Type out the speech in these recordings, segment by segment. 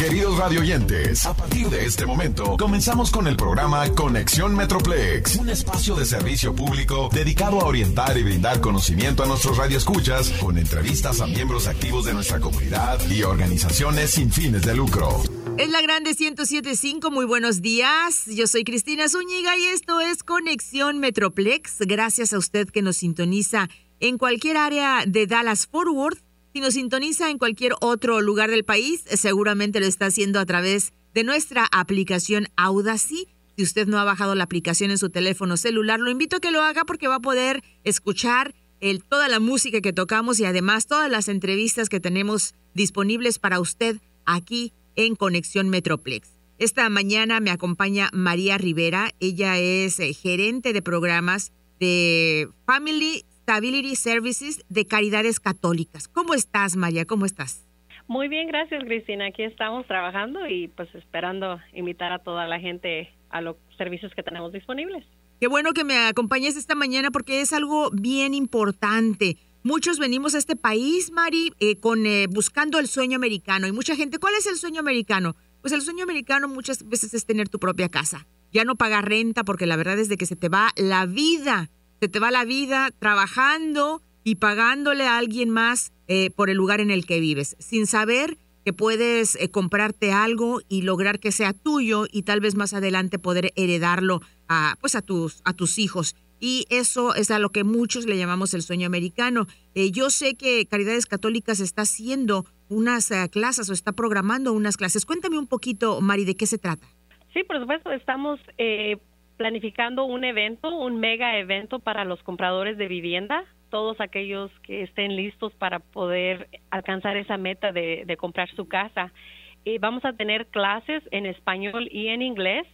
Queridos radioyentes, a partir de este momento comenzamos con el programa Conexión Metroplex, un espacio de servicio público dedicado a orientar y brindar conocimiento a nuestros radioescuchas con entrevistas a miembros activos de nuestra comunidad y organizaciones sin fines de lucro. Es la Grande 1075, muy buenos días. Yo soy Cristina Zúñiga y esto es Conexión Metroplex. Gracias a usted que nos sintoniza en cualquier área de Dallas Forward si nos sintoniza en cualquier otro lugar del país, seguramente lo está haciendo a través de nuestra aplicación Audacy. Si usted no ha bajado la aplicación en su teléfono celular, lo invito a que lo haga porque va a poder escuchar toda la música que tocamos y además todas las entrevistas que tenemos disponibles para usted aquí en Conexión Metroplex. Esta mañana me acompaña María Rivera. Ella es eh, gerente de programas de Family Stability Services de Caridades Católicas. ¿Cómo estás, María? ¿Cómo estás? Muy bien, gracias, Cristina. Aquí estamos trabajando y pues esperando invitar a toda la gente a los servicios que tenemos disponibles. Qué bueno que me acompañes esta mañana porque es algo bien importante. Muchos venimos a este país, Mari, eh, con eh, buscando el sueño americano y mucha gente, ¿cuál es el sueño americano? Pues el sueño americano muchas veces es tener tu propia casa, ya no pagar renta porque la verdad es de que se te va la vida se te va la vida trabajando y pagándole a alguien más eh, por el lugar en el que vives, sin saber que puedes eh, comprarte algo y lograr que sea tuyo y tal vez más adelante poder heredarlo a, pues a, tus, a tus hijos. Y eso es a lo que muchos le llamamos el sueño americano. Eh, yo sé que Caridades Católicas está haciendo unas clases o está programando unas clases. Cuéntame un poquito, Mari, de qué se trata. Sí, por supuesto, estamos planificando un evento, un mega evento para los compradores de vivienda, todos aquellos que estén listos para poder alcanzar esa meta de, comprar su casa. Y vamos a tener clases en español y en inglés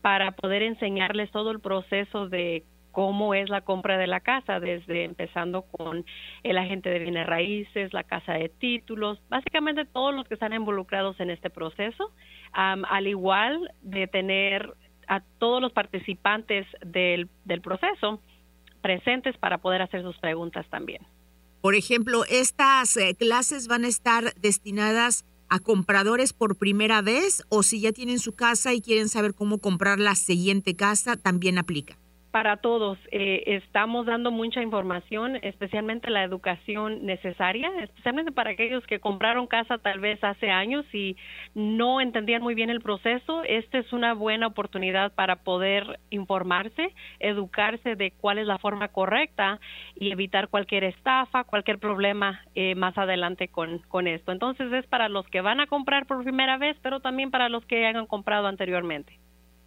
para poder enseñarles todo el proceso de cómo es la compra de la casa, desde empezando con el agente de bienes raíces, la casa de títulos, básicamente todos los que están involucrados en este proceso, al igual de tener a todos los participantes del, del proceso presentes para poder hacer sus preguntas también. Por ejemplo, estas eh, clases van a estar destinadas a compradores por primera vez o si ya tienen su casa y quieren saber cómo comprar la siguiente casa, también aplica para todos. Eh, estamos dando mucha información, especialmente la educación necesaria, especialmente para aquellos que compraron casa tal vez hace años y no entendían muy bien el proceso. Esta es una buena oportunidad para poder informarse, educarse de cuál es la forma correcta y evitar cualquier estafa, cualquier problema eh, más adelante con, con esto. Entonces es para los que van a comprar por primera vez, pero también para los que hayan comprado anteriormente.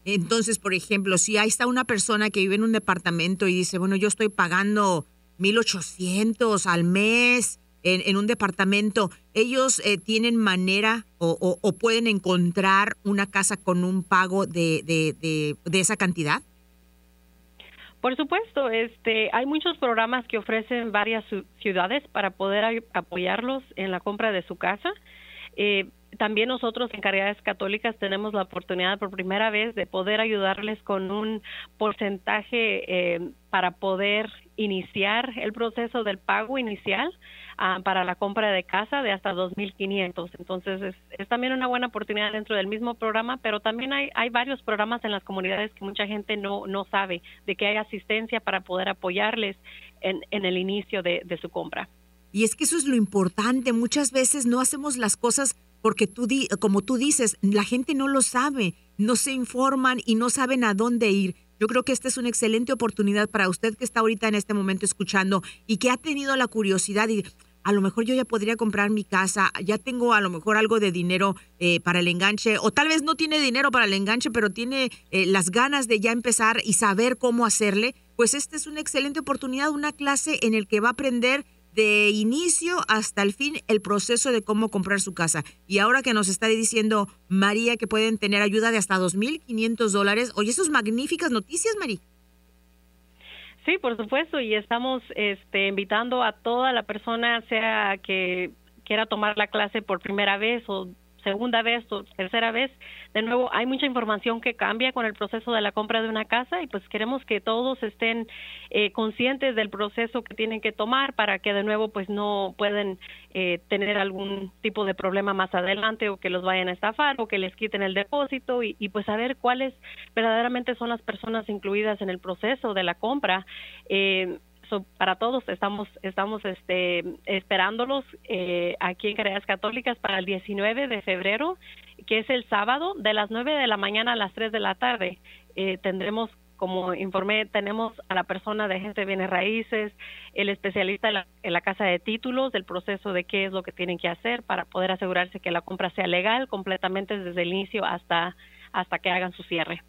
Entonces, por ejemplo, si ahí está una persona que vive en un departamento y dice, bueno, yo estoy pagando 1.800 al mes en, un departamento, ¿ellos eh, tienen manera o, pueden encontrar una casa con un pago de, de, de, esa cantidad? Por supuesto, este, hay muchos programas que ofrecen varias ciudades para poder apoyarlos en la compra de su casa. Eh, también nosotros en Caridades Católicas tenemos la oportunidad por primera vez de poder ayudarles con un porcentaje eh, para poder iniciar el proceso del pago inicial ah, para la compra de casa de hasta 2.500. Entonces es, también una buena oportunidad dentro del mismo programa, pero también hay, hay varios programas en las comunidades que mucha gente no, no sabe de que hay asistencia para poder apoyarles en, en el inicio de, de su compra. Y es que eso es lo importante. Muchas veces no hacemos las cosas porque tú como tú dices, la gente no lo sabe, no se informan y no saben a dónde ir. Yo creo que esta es una excelente oportunidad para usted que está ahorita en este momento escuchando y que ha tenido la curiosidad y a lo mejor yo ya podría comprar mi casa, ya tengo a lo mejor algo de dinero eh, para el enganche, o tal vez no tiene dinero para el enganche, pero tiene eh, las ganas de ya empezar y saber cómo hacerle, pues esta es una excelente oportunidad, una clase en el que va a aprender de inicio hasta el fin el proceso de cómo comprar su casa. Y ahora que nos está diciendo María que pueden tener ayuda de hasta 2.500 dólares, oye, eso es magníficas noticias, María. Sí, por supuesto, y estamos este, invitando a toda la persona, sea que quiera tomar la clase por primera vez o segunda vez o tercera vez, de nuevo hay mucha información que cambia con el proceso de la compra de una casa y pues queremos que todos estén eh, conscientes del proceso que tienen que tomar para que de nuevo pues no pueden eh, tener algún tipo de problema más adelante o que los vayan a estafar o que les quiten el depósito y, y pues saber cuáles verdaderamente son las personas incluidas en el proceso de la compra. Eh, para todos estamos estamos este esperándolos eh, aquí en Caridades Católicas para el 19 de febrero que es el sábado de las 9 de la mañana a las 3 de la tarde eh, tendremos como informé, tenemos a la persona de gente de bienes raíces, el especialista en la, en la, casa de títulos, del proceso de qué es lo que tienen que hacer para poder asegurarse que la compra sea legal completamente desde el inicio hasta que hagan su cierre.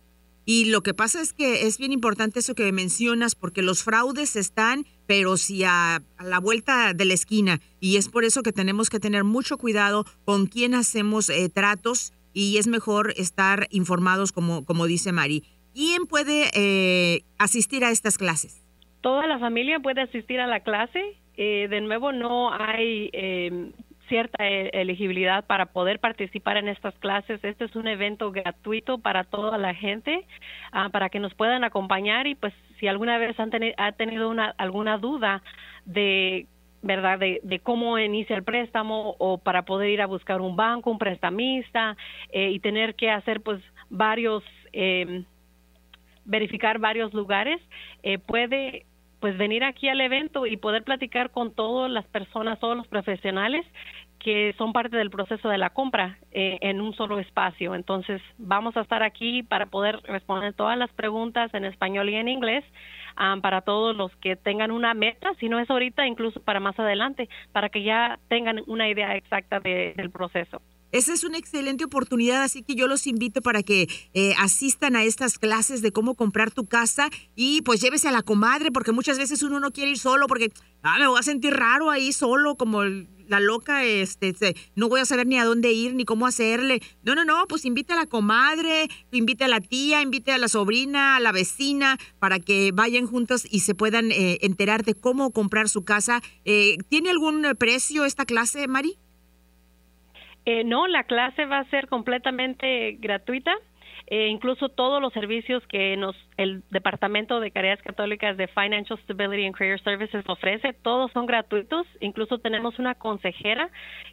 Y lo que pasa es que es bien importante eso que mencionas, porque los fraudes están, pero si a, la vuelta de la esquina. Y es por eso que tenemos que tener mucho cuidado con quién hacemos eh, tratos y es mejor estar informados, como, como dice Mari. ¿Quién puede eh, asistir a estas clases? Toda la familia puede asistir a la clase. Eh, de nuevo, no hay cierta e, elegibilidad para poder participar en estas clases. Este es un evento gratuito para toda la gente, ah, para que nos puedan acompañar y pues si alguna vez han ha tenido una, alguna duda de verdad de, de, cómo inicia el préstamo o para poder ir a buscar un banco un prestamista eh, y tener que hacer pues varios eh, verificar varios lugares eh, puede pues venir aquí al evento y poder platicar con todas las personas, todos los profesionales que son parte del proceso de la compra eh, en un solo espacio. Entonces, vamos a estar aquí para poder responder todas las preguntas en español y en inglés um, para todos los que tengan una meta, si no es ahorita, incluso para más adelante, para que ya tengan una idea exacta de, del proceso. Esa es una excelente oportunidad, así que yo los invito para que eh, asistan a estas clases de cómo comprar tu casa y pues llévese a la comadre, porque muchas veces uno no quiere ir solo porque ah, me voy a sentir raro ahí solo, como la loca, este, no voy a saber ni a dónde ir ni cómo hacerle. No, no, no, pues invite a la comadre, invite a la tía, invite a la sobrina, a la vecina, para que vayan juntos y se puedan eh, enterar de cómo comprar su casa. Eh, ¿Tiene algún precio esta clase, Mari? Eh, no, la clase va a ser completamente gratuita. Eh, incluso todos los servicios que nos el Departamento de Caridades Católicas de Financial Stability and Career Services ofrece, todos son gratuitos. Incluso tenemos una consejera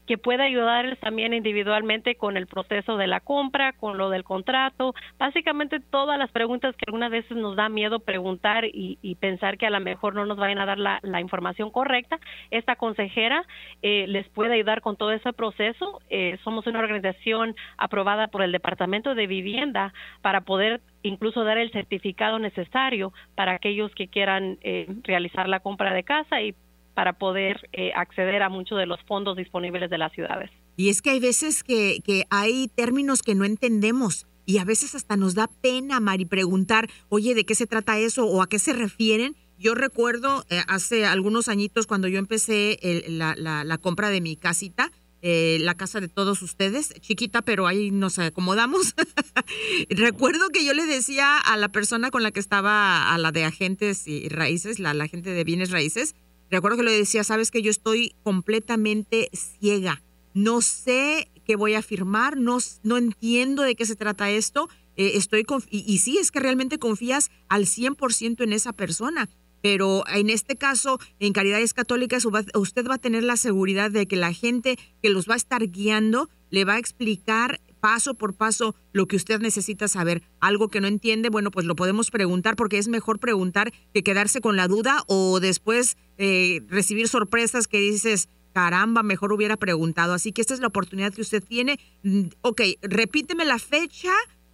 que puede ayudarles también individualmente con el proceso de la compra, con lo del contrato, básicamente todas las preguntas que algunas veces nos da miedo preguntar y, pensar que a lo mejor no nos vayan a dar la, información correcta. Esta consejera eh, les puede ayudar con todo ese proceso. Eh, somos una organización aprobada por el Departamento de Vivienda para poder incluso dar el certificado necesario para aquellos que quieran eh, realizar la compra de casa y para poder eh, acceder a muchos de los fondos disponibles de las ciudades. Y es que hay veces que, que hay términos que no entendemos y a veces hasta nos da pena, Mari, preguntar, oye, ¿de qué se trata eso o a qué se refieren? Yo recuerdo eh, hace algunos añitos cuando yo empecé la, la, la compra de mi casita, eh, la casa de todos ustedes, chiquita, pero ahí nos acomodamos. Recuerdo que yo le decía a la persona con la que estaba, a la de agentes y raíces, la, la gente de bienes raíces, recuerdo que le decía, sabes que yo estoy completamente ciega, no sé qué voy a firmar, no, no entiendo de qué se trata esto. Eh, estoy y, y sí, es que realmente confías al 100% en esa persona pero en este caso, en Caridades Católicas, usted va a tener la seguridad de que la gente que los va a estar guiando le va a explicar paso por paso lo que usted necesita saber. Algo que no entiende, bueno, pues lo podemos preguntar porque es mejor preguntar que quedarse con la duda o después eh, recibir sorpresas que dices, caramba, mejor hubiera preguntado. Así que esta es la oportunidad que usted tiene. Mm, ok, repíteme la fecha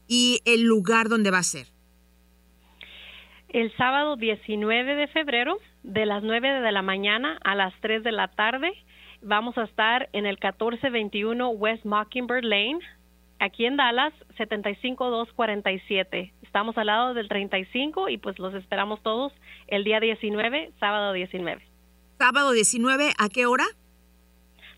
y el lugar donde va a ser el sábado 19 de febrero de las 9 de la mañana a las 3 de la tarde. Vamos a estar en el 1421 West Mockingbird Lane, aquí en Dallas, 75247. Estamos al lado del 35 y pues los esperamos todos el día 19, sábado 19. Sábado 19, ¿a qué hora?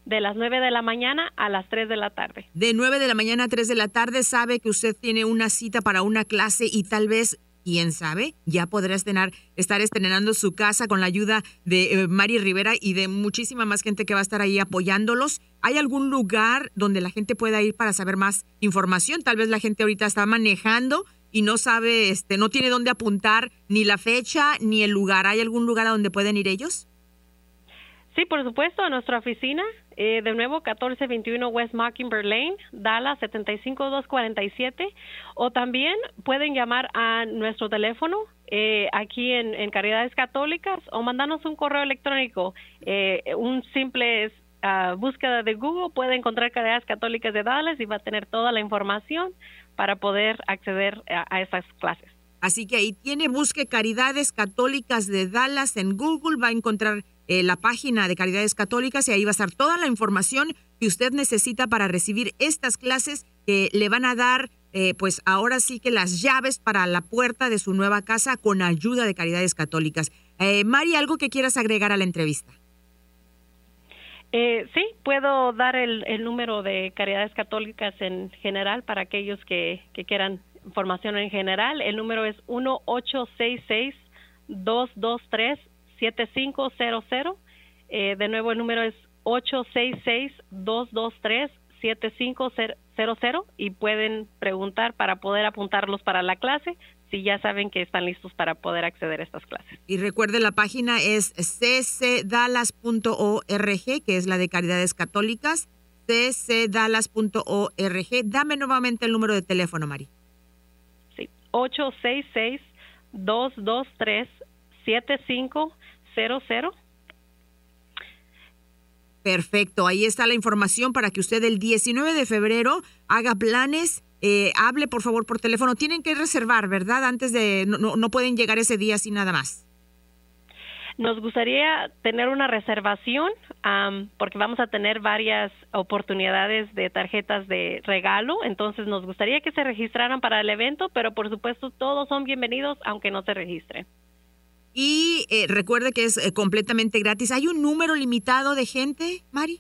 de las 9 de la mañana a las 3 de la tarde. De 9 de la mañana a 3 de la tarde sabe que usted tiene una cita para una clase y tal vez quién sabe, ya podrá estrenar, estar estrenando su casa con la ayuda de eh, Mari Rivera y de muchísima más gente que va a estar ahí apoyándolos. ¿Hay algún lugar donde la gente pueda ir para saber más información? Tal vez la gente ahorita está manejando y no sabe, este, no tiene dónde apuntar ni la fecha ni el lugar. ¿Hay algún lugar a donde pueden ir ellos? Sí, por supuesto, a nuestra oficina, eh, de nuevo 1421 West Mockingbird Lane, Dallas 75247, o también pueden llamar a nuestro teléfono eh, aquí en, Caridades Católicas o mandarnos un correo electrónico. Eh, un simple uh, búsqueda de Google puede encontrar Caridades Católicas de Dallas y va a tener toda la información para poder acceder a esas clases. Así que ahí tiene, busque Caridades Católicas de Dallas en Google, va a encontrar eh, la página de Caridades Católicas y ahí va a estar toda la información que usted necesita para recibir estas clases que le van a dar, eh, pues ahora sí que las llaves para la puerta de su nueva casa con ayuda de Caridades Católicas. Eh, Mari, ¿algo que quieras agregar a la entrevista? Eh, sí, puedo dar el, número de Caridades Católicas en general para aquellos que, que quieran información en general. El número es 1866 223 7500. Eh, de nuevo, el número es 866-223-7500 y pueden preguntar para poder apuntarlos para la clase si ya saben que están listos para poder acceder a estas clases. Y recuerde, la página es ccdallas.org, que es la de Caridades Católicas, ccdallas.org. Dame nuevamente el número de teléfono, Mari. Sí, 866 223 7500 00. Perfecto, ahí está la información para que usted el 19 de febrero haga planes. Eh, hable por favor por teléfono. Tienen que reservar, ¿verdad? Antes de, no, no pueden llegar ese día sin nada más. Nos gustaría tener una reservación porque vamos a tener varias oportunidades de tarjetas de regalo, entonces nos gustaría que se registraran para el evento, pero por supuesto todos son bienvenidos aunque no se registren. Y eh, recuerde que es eh, completamente gratis. ¿Hay un número limitado de gente, Mari?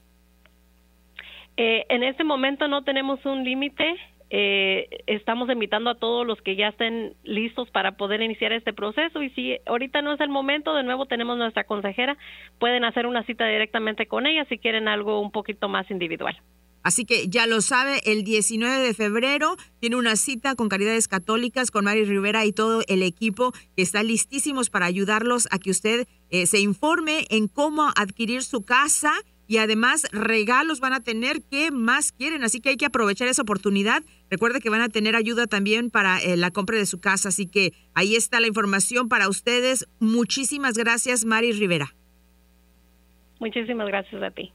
Eh, en este momento no tenemos un límite. estamos invitando a todos los que ya estén listos para poder iniciar este proceso y si ahorita no es el momento, de nuevo tenemos nuestra consejera, pueden hacer una cita directamente con ella si quieren algo un poquito más individual. Así que ya lo sabe, el 19 de febrero tiene una cita con Caridades Católicas, con Mari Rivera y todo el equipo que está listísimos para ayudarlos a que usted eh, se informe en cómo adquirir su casa y además regalos van a tener que más quieren, así que hay que aprovechar esa oportunidad. Recuerde que van a tener ayuda también para eh, la compra de su casa, así que ahí está la información para ustedes. Muchísimas gracias, Mari Rivera. Muchísimas gracias a ti.